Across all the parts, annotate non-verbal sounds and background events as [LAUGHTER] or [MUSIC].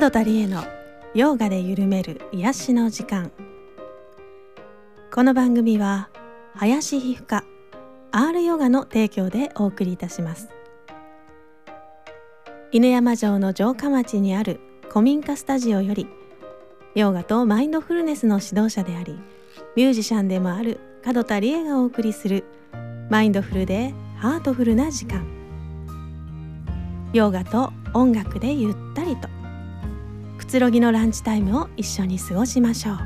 角田理恵のヨガで緩める癒しの時間。この番組は林皮膚科 R ヨガの提供でお送りいたします。犬山城の城下町にある古民家スタジオよりヨガとマインドフルネスの指導者でありミュージシャンでもある角田理恵がお送りするマインドフルでハートフルな時間。ヨガと音楽でゆったりと。つろぎのランチタイムを一緒に過ごしましょう。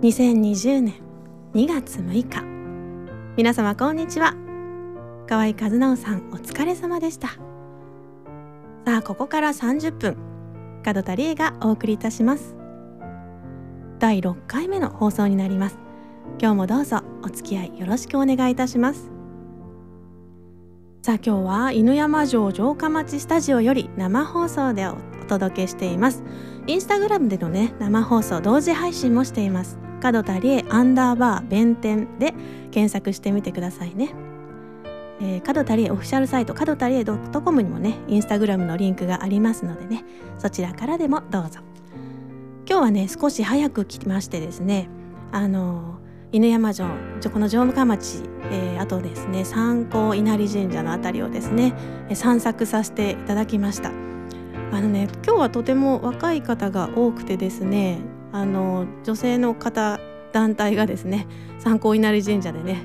2020年2月6日皆様こんにちは。河合和直さんお疲れ様でした。さあここから30分門田理恵がお送りいたします。第6回目の放送になります。今日もどうぞお付き合いよろしくお願いいたします。さあ今日は犬山城城下町スタジオより生放送でお届けしています。インスタグラムでのね生放送同時配信もしています。角田理恵アンダーバー弁天で検索してみてくださいね。えー、角田理恵オフィシャルサイト角田理恵 .com にもねインスタグラムのリンクがありますのでねそちらからでもどうぞ。今日はね少し早く来ましてですねあの犬山城この城下町、えー、あとですね三光稲荷神社の辺りをですね散策させていただきました。あのね今日はとても若い方が多くてですねあの女性の方団体がですね三光稲荷神社でね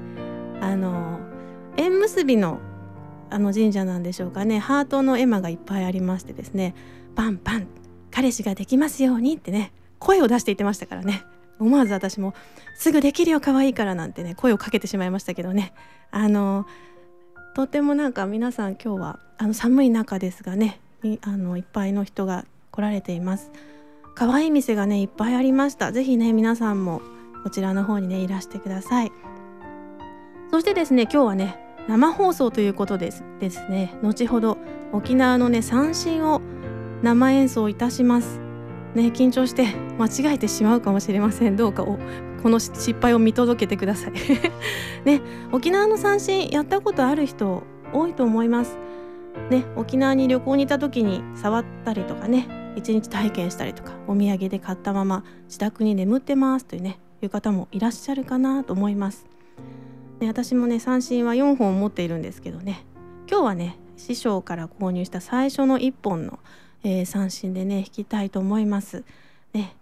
あの縁結びのあの神社なんでしょうかねハートの絵馬がいっぱいありましてですねパンパン彼氏ができますようにってね声を出して言ってましたからね。思わず私もすぐできるよ可愛いからなんてね声をかけてしまいましたけどね。あのとてもなんか皆さん今日はあの寒い中ですがねあのいっぱいの人が来られています。可愛い店がねいっぱいありました。是非ね皆さんもこちらの方にねいらしてください。そしてですね今日はね生放送ということですですね。後ほど沖縄のね三振を生演奏いたします。ね緊張して間違えてしまうかもしれません。どうかおこの失敗を見届けてください。[LAUGHS] ね沖縄の三振やったことある人多いと思います。ね沖縄に旅行に行った時に触ったりとかね一日体験したりとかお土産で買ったまま自宅に眠ってますというねいう方もいらっしゃるかなと思います。で私もね三振は4本持っているんですけどね今日はね師匠から購入した最初の1本の、えー、三振でね弾きたいと思います。ね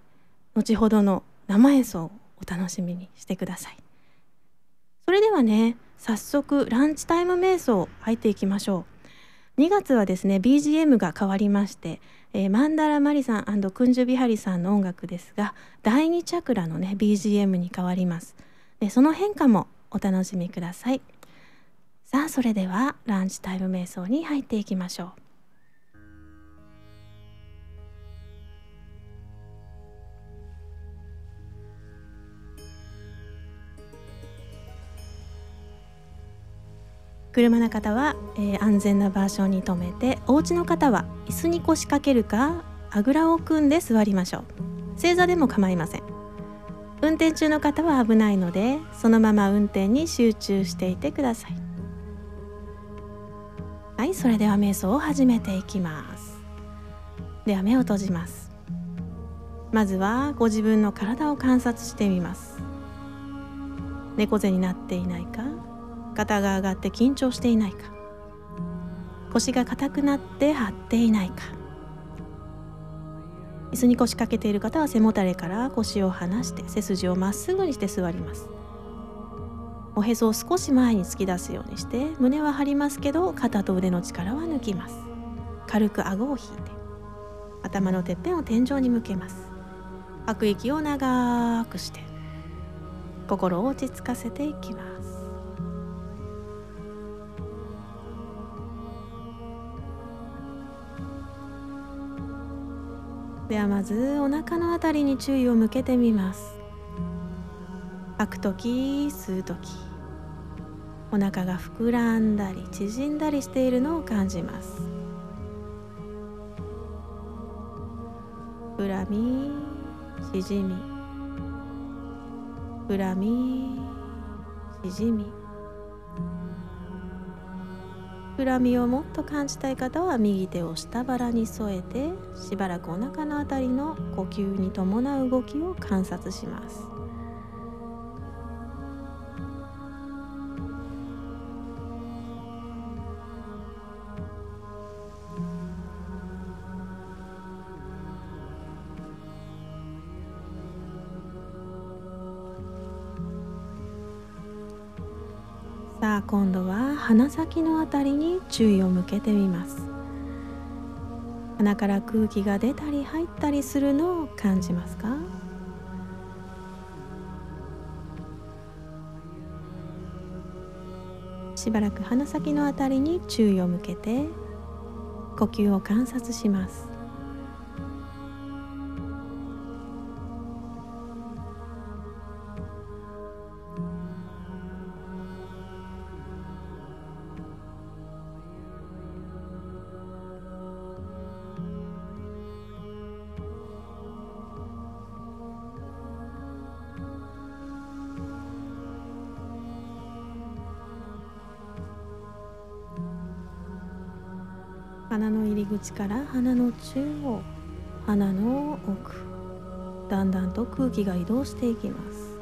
後ほどの生演奏をお楽しみにしてください。それではね早速ランチタイム瞑想入っていきましょう。2月はですね BGM が変わりまして、えー、マンダラマリさんクンジュビハリさんの音楽ですが第2チャクラのね BGM に変わります。でその変化もお楽しみくださいさあそれではランチタイム瞑想に入っていきましょう車の方は、えー、安全な場所に停めてお家の方は椅子に腰掛けるかあぐらを組んで座りましょう。正座でも構いません。運転中の方は危ないのでそのまま運転に集中していてください。はいそれでは瞑想を始めていきます。では目を閉じます。まずはご自分の体を観察してみます。猫背になっていないか肩が上がって緊張していないか。腰が硬くなって張っていないか。椅子に腰掛けている方は背もたれから腰を離して背筋をまっすぐにして座ります。おへそを少し前に突き出すようにして胸は張りますけど肩と腕の力は抜きます。軽く顎を引いて頭のてっぺんを天井に向けます。吐く息を長くして心を落ち着かせていきます。ではまずお腹のあたりに注意を向けてみます。吐く時吸う時。お腹が膨らんだり縮んだりしているのを感じます。膨らみしじみ。膨らみしじみ。膨らみをもっと感じたい方は右手を下腹に添えてしばらくお腹のあたりの呼吸に伴う動きを観察します。さあ今度は鼻先のあたりに注意を向けてみます。鼻から空気が出たり入ったりするのを感じますか？しばらく鼻先のあたりに注意を向けて呼吸を観察します。口から鼻の中央鼻の奥だんだんと空気が移動していきます。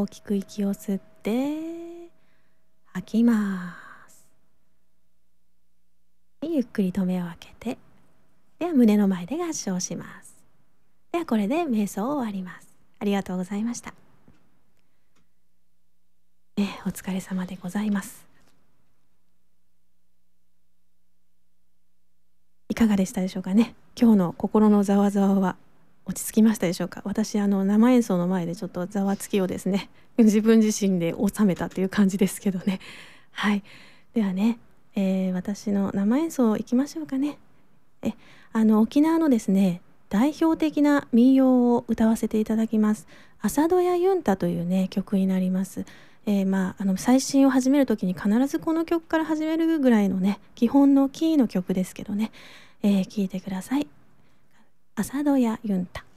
大きく息を吸って吐きます。ゆっくりと目を開けてでは胸の前で合掌します。ではこれで瞑想を終わります。ありがとうございました。ね、お疲れ様でございます。いかがでしたでしょうかね。今日の心のざわざわは。落ち着きましたでしょうか？私あの生演奏の前でちょっとざわつきをですね [LAUGHS] 自分自身で収めたという感じですけどね。[LAUGHS] はい。ではね、えー、私の生演奏いきましょうかね。えあの沖縄のですね代表的な民謡を歌わせていただきます朝ドヤユンタというね曲になります。えー、まあ、あの最新を始める時に必ずこの曲から始めるぐらいのね基本のキーの曲ですけどね、えー、聞いてください。朝ドヤユンタ。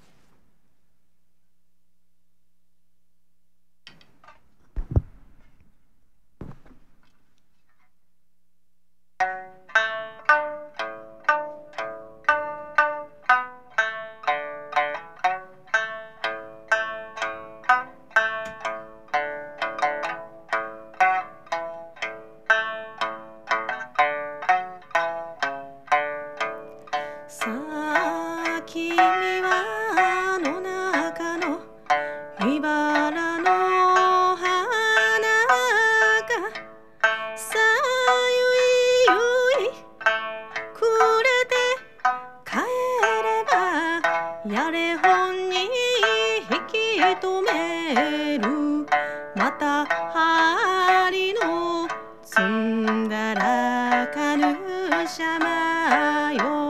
よ。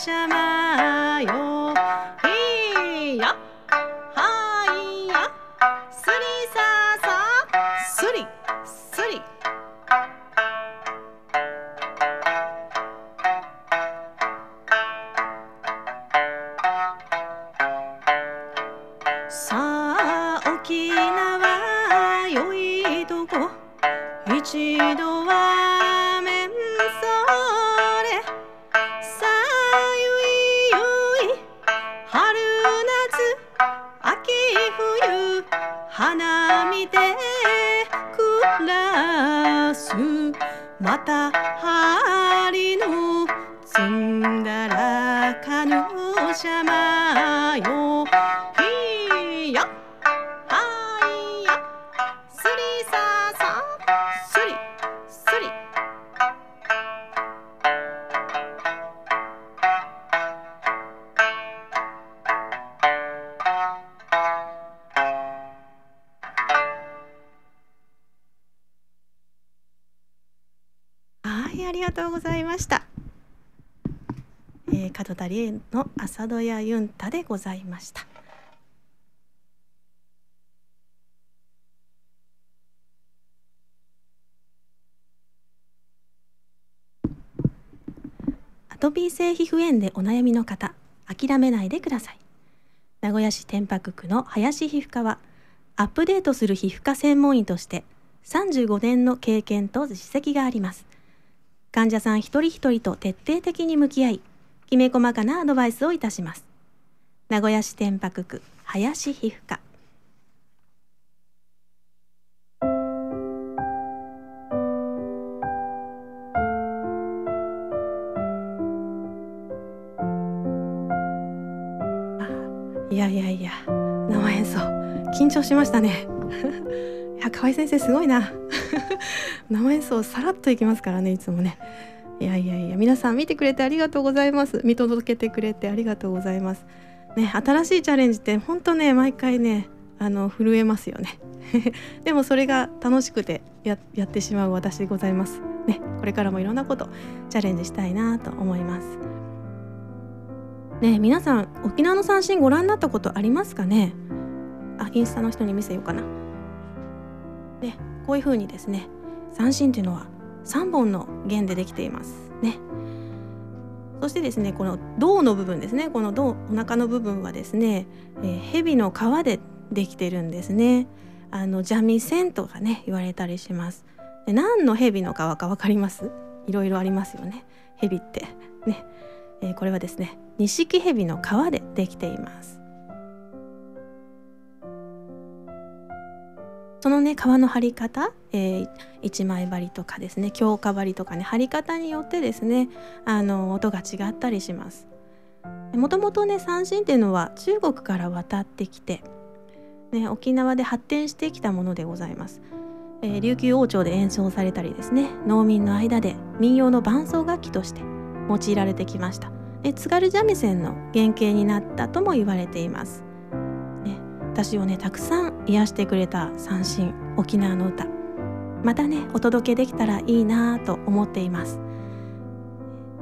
あ沖かぬしゃまよ。えー、門田理恵の朝ドヤユンタでございました。アトピー性皮膚炎でお悩みの方、諦めないでください。名古屋市天白区の林皮膚科は、アップデートする皮膚科専門医として35年の経験と実績があります。患者さん一人一人と徹底的に向き合い、きめ細かなアドバイスをいたします。名古屋市天白区林皮膚科。いやいやいや、生演奏緊張しましたね。[LAUGHS] いや河合先生すごいな [LAUGHS] 生演奏さらっといきますからねいつもねいやいやいや皆さん見てくれてありがとうございます。見届けてくれてありがとうございます。ね新しいチャレンジって本当ね毎回ねあの震えますよね。[LAUGHS] でもそれが楽しくてややってしまう私でございます。ねこれからもいろんなことチャレンジしたいなと思います。ね皆さん沖縄の三振ご覧になったことありますかね？あインスタの人に見せようかな。ね、こういう風にですね三振というのは3本の弦でできています。ね。そしてですねこの胴の部分ですね。この胴お腹の部分はですね、えー、蛇の皮でできてるんですね。あのジャミセンとかね言われたりします。で何の蛇の皮かわかります？いろいろありますよね。蛇って。ね、えー、これはですね錦蛇の皮でできています。そのね皮の張り方、えー、一枚張りとかですね強化張りとかね張り方によってですねあの音が違ったりします。もともとね三振っていうのは中国から渡ってきて、ね、沖縄で発展してきたものでございます、えー、琉球王朝で演奏されたりですね農民の間で民謡の伴奏楽器として用いられてきました。津軽三味線の原型になったとも言われています。私をねたくさん癒してくれた三振沖縄の歌。またねお届けできたらいいなと思っています。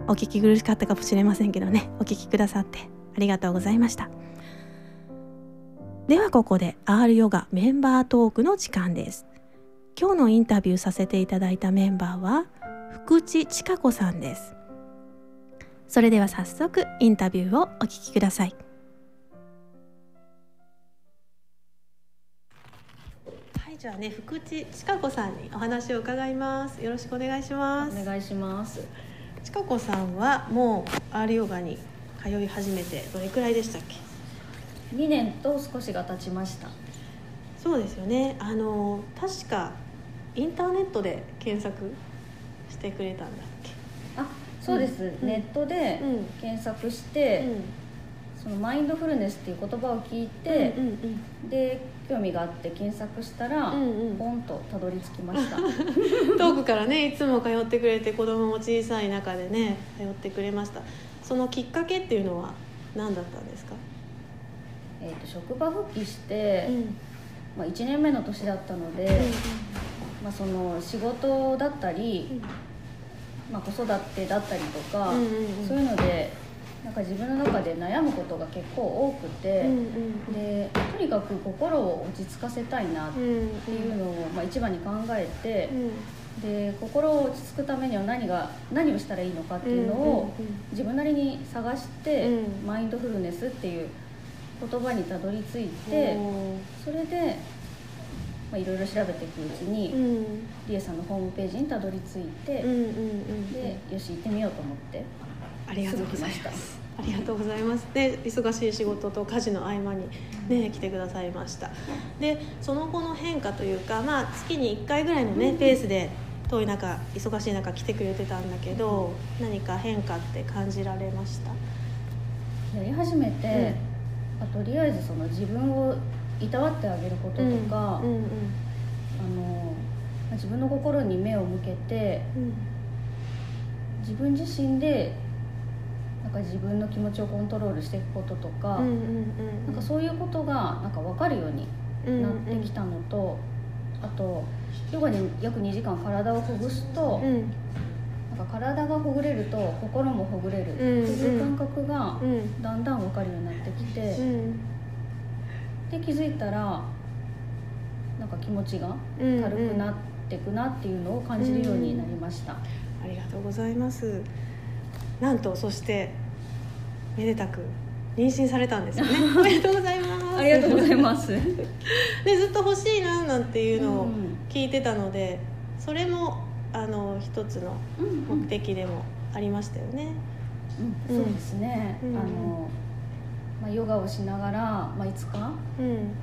お聞き苦しかったかもしれませんけどねお聞きくださってありがとうございました。ではここで R ヨガメンバートークの時間です。今日のインタビューさせていただいたメンバーは福地千佳子さんです。それでは早速インタビューをお聞きください。じゃあね福地千佳子さんにお話を伺います。よろしくお願いします。お願いします。千佳子さんはもう R ヨガに通い始めてどれくらいでしたっけ？2年と少しが経ちました。そうですよね。あの確かインターネットで検索してくれたんだっけ？あそうです、うん、ネットで検索して、うんそのマインドフルネスっていう言葉を聞いて、うんうんうん、で興味があって検索したら、うんうん、ポンとたどり着きました。[LAUGHS] 遠くからねいつも通ってくれて子供も小さい中でね通ってくれました。そのきっかけっていうのは何だったんですか？えーと、職場復帰して、うん、まあ、1年目の年だったので、うんうん、まあ、その仕事だったり、うん、まあ、子育てだったりとか、うんうんうん、そういうのでなんか自分の中で悩むことが結構多くて、うんうん、でとにかく心を落ち着かせたいなっていうのを、まあ、一番に考えて、うん、で心を落ち着くためには何が何をしたらいいのかっていうのを自分なりに探して、うん、マインドフルネスっていう言葉にたどり着いてそれでまあ、いろいろ調べていくうちに、うん、リエさんのホームページにたどり着いて、うんうんうんうん、でよし行ってみようと思ってありがとうございますありがとうございます。で、忙しい仕事と家事の合間にね来てくださいました。で、その後の変化というか、まあ月に1回ぐらいのねペースで遠い中忙しい中来てくれてたんだけど、何か変化って感じられました？やり始めて、うん、あとりあえずその自分をいたわってあげることとか、うんうんうん、あの自分の心に目を向けて、自分自身でなんか自分の気持ちをコントロールしていくこととか、うんうんうん、なんかそういうことがなんか分かるようになってきたのと、うんうん、あとヨガに約2時間体をほぐすと、うん、なんか体がほぐれると心もほぐれる。っていう感覚がだんだん分かるようになってきて、うん、で気づいたらなんか気持ちが軽くなっていくなっていうのを感じるようになりました。ありがとうございますなんとそしてめでたく妊娠されたんですよね。[LAUGHS] おめでとうございます。ありがとうございます。でずっと欲しいななんていうのを聞いてたので、それもあの一つの目的でもありましたよね。うん、そうですね、あのまあ、ヨガをしながら、まあ、いつか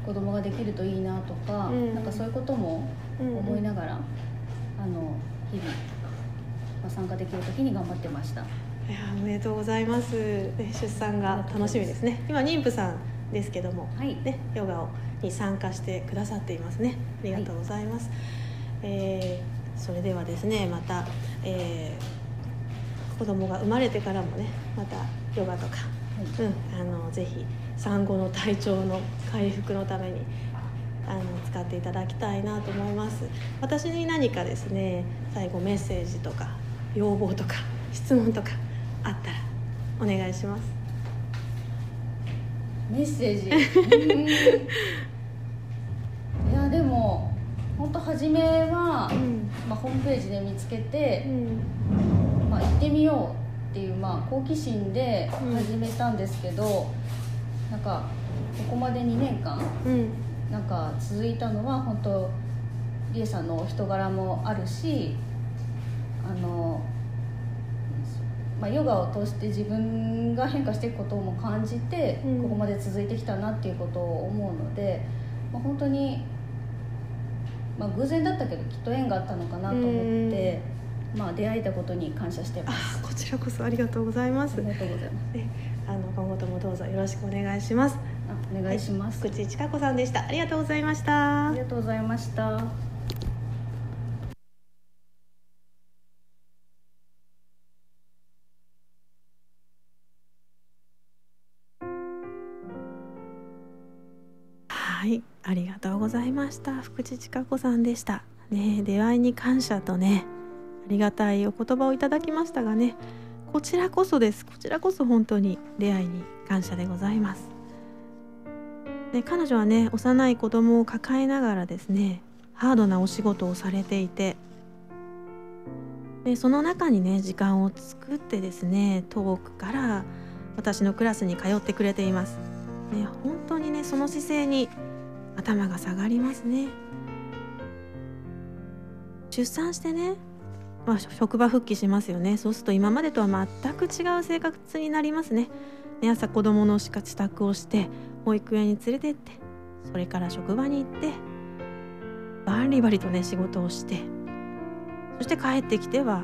子供ができるといいなとか、うん、なんかそういうことも思いながら、あの日々、まあ、参加できる時に頑張ってました。いやおめでとうございます。出産が楽しみですね。今妊婦さんですけども、はい、ねヨガをに参加してくださっていますね。ありがとうございます。はい、えー、それではですねまた、えー、子供が生まれてからもねまたヨガとか、はい、うんあのぜひ産後の体調の回復のためにあの使っていただきたいなと思います私に何かですね最後メッセージとか要望とか質問とかあったらお願いします。メッセージ。[LAUGHS] いやでも本当初めは、うん、まあ、ホームページで見つけて、うん、まあ、行ってみようっていう、まあ、好奇心で始めたんですけど、うん、なんかここまで2年間、うん、なんか続いたのは本当りえさんのお人柄もあるしあのまあ、ヨガを通して自分が変化していくことも感じて、うん、ここまで続いてきたなっていうことを思うので、まあ、本当に、まあ、偶然だったけどきっと縁があったのかなと思って、まあ、出会えたことに感謝してます。こちらこそありがとうございます。ありがとうございます、ね、あの今後ともどうぞよろしくお願いします。あお願いします、はい、福地千佳子さんでした。ありがとうございました。ありがとうございましたありがとうございました。福地千佳子さんでした。ね出会いに感謝とねありがたいお言葉をいただきましたがねこちらこそです。こちらこそ本当に出会いに感謝でございます。で彼女はね幼い子供を抱えながらですねハードなお仕事をされていてでその中にね時間を作ってですね遠くから私のクラスに通ってくれています。ね、本当にねその姿勢に頭が下がりますね。出産してね、まあ、職場復帰しますよね。そうすると今までとは全く違う生活になりますね。ね朝子供の支度をして保育園に連れてってそれから職場に行ってバリバリとね仕事をしてそして帰ってきては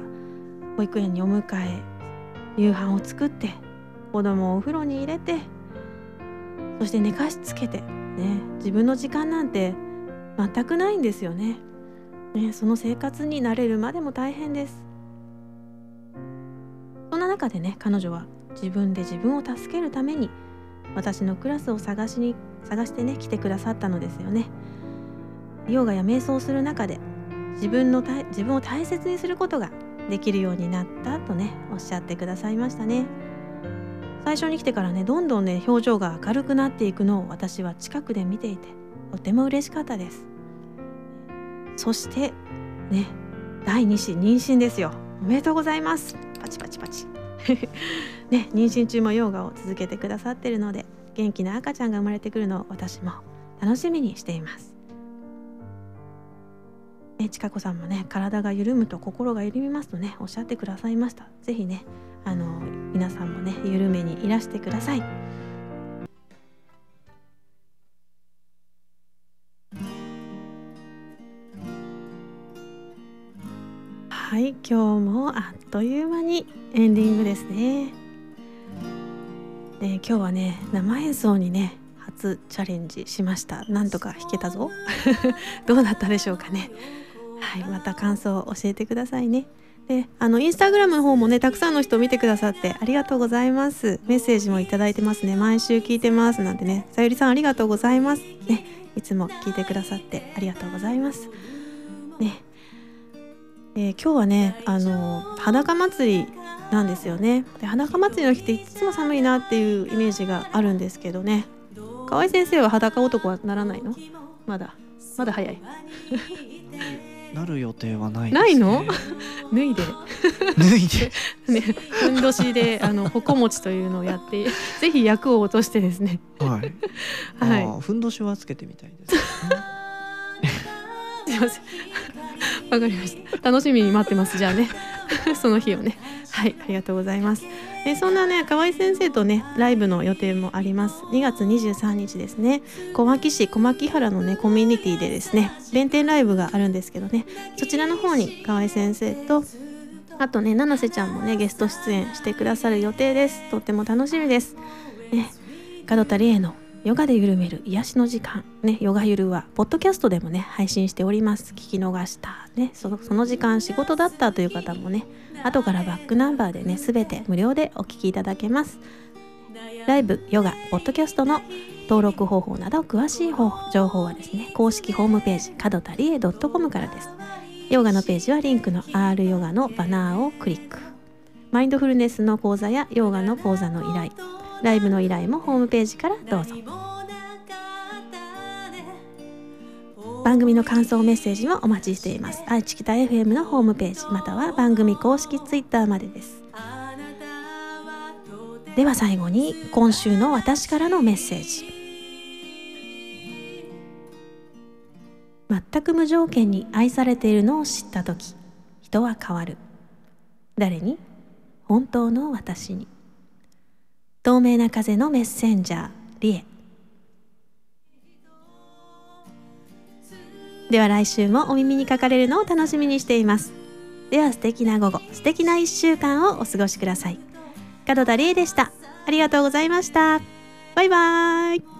保育園にお迎え夕飯を作って子供をお風呂に入れてそして寝かしつけてね自分の時間なんて全くないんですよね。ねその生活になれるまでも大変です。そんな中でね彼女は自分で自分を助けるために私のクラスを探しに探してね来てくださったのですよね。ヨガや瞑想する中で自分の自分を大切にすることができるようになったとねおっしゃってくださいましたね。最初に来てからねどんどんね表情が明るくなっていくのを私は近くで見ていてとても嬉しかったです。そしてね第2子妊娠ですよ。おめでとうございます。パチパチパチ。[LAUGHS] ね妊娠中もヨガを続けてくださってるので元気な赤ちゃんが生まれてくるのを私も楽しみにしています。ね、ちかこさんもね体が緩むと心が緩みますとねおっしゃってくださいました。是非ねあの皆さんもね緩めにいらしてください。はい今日もあっという間にエンディングですね。ね今日はね生演奏にね初チャレンジしました。なんとか弾けたぞ。[LAUGHS] どうだったでしょうかね。はいまた感想を教えてくださいね。であのインスタグラムの方もねたくさんの人見てくださってありがとうございます。メッセージも頂いてますね。毎週聞いてます。なんてね。さゆりさんありがとうございます。ね。いつも聞いてくださってありがとうございます。ね。えー、今日はねあの裸祭りなんですよね。で裸祭りの日っていつも寒いなっていうイメージがあるんですけどね。河合先生は裸男はならないの？まだ。まだ早いなる予定はない、ね、ないの？[LAUGHS] 脱いで。脱いで。ねふんどしであのほこ持ちというのをやって [LAUGHS] ぜひ役を落としてですね。はい。[LAUGHS] はい。ふんどしはつけてみたいです、ね、すいません。わかりました。楽しみに待ってます。じゃあね。その日をね。はい。ありがとうございますえそんなね河合先生とねライブの予定もあります。2月23日ですね。小牧市小牧原のねコミュニティでですね弁天ライブがあるんですけどね。そちらの方に河合先生とあとね七瀬ちゃんもねゲスト出演してくださる予定です。とっても楽しみです。ね門田理恵のヨガで緩める癒しの時間。ねヨガゆるはポッドキャストでもね配信しております。聞き逃した。ねそのその時間仕事だったという方もね後からバックナンバーでねすべて無料でお聞きいただけます。ライブヨガポッドキャストの登録方法など詳しい情報はですね公式ホームページ角田理恵 .com からです。ヨガのページはリンクの R ヨガのバナーをクリック。マインドフルネスの講座やヨガの講座の依頼ライブの依頼もホームページからどうぞ。番組の感想メッセージもお待ちしています。愛知北 FM のホームページまたは番組公式ツイッターまでです。では最後に今週の私からのメッセージ。全く無条件に愛されているのを知った時人は変わる。誰に？本当の私に。透明な風のメッセンジャーリエ。では来週もお耳にかかれるのを楽しみにしています。では素敵な午後素敵な1週間をお過ごしください。門田理恵でした。ありがとうございました。バイバイ。